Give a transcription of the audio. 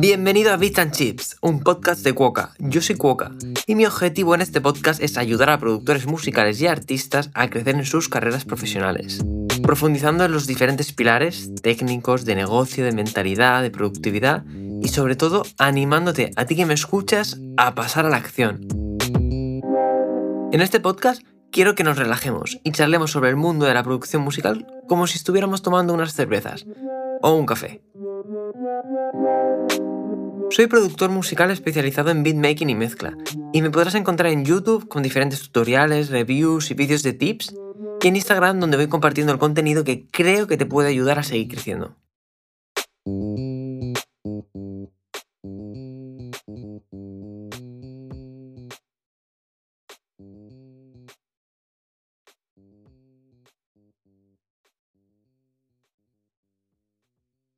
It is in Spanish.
Bienvenido a Beats and Chips, un podcast de Cuoca. Yo soy Cuoca y mi objetivo en este podcast es ayudar a productores musicales y artistas a crecer en sus carreras profesionales, profundizando en los diferentes pilares técnicos, de negocio, de mentalidad, de productividad y sobre todo animándote a ti que me escuchas a pasar a la acción. En este podcast quiero que nos relajemos y charlemos sobre el mundo de la producción musical como si estuviéramos tomando unas cervezas o un café. Soy productor musical especializado en beatmaking y mezcla, y me podrás encontrar en YouTube con diferentes tutoriales, reviews y vídeos de tips, y en Instagram donde voy compartiendo el contenido que creo que te puede ayudar a seguir creciendo.